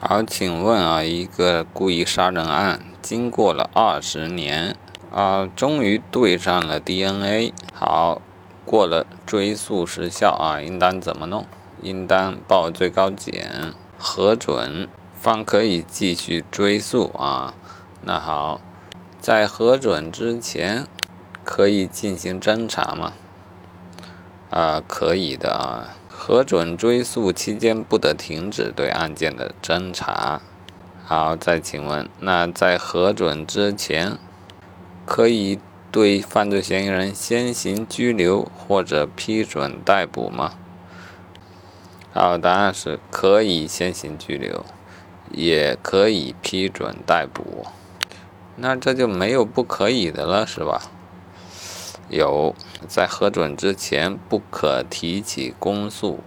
好，请问啊，一个故意杀人案经过了二十年啊，终于对上了 DNA。好，过了追诉时效啊，应当怎么弄？应当报最高检核准，方可以继续追诉啊。那好，在核准之前可以进行侦查吗？啊，可以的啊。核准追诉期间不得停止对案件的侦查。好，再请问，那在核准之前，可以对犯罪嫌疑人先行拘留或者批准逮捕吗？好，答案是可以先行拘留，也可以批准逮捕。那这就没有不可以的了，是吧？有，在核准之前不可提起公诉。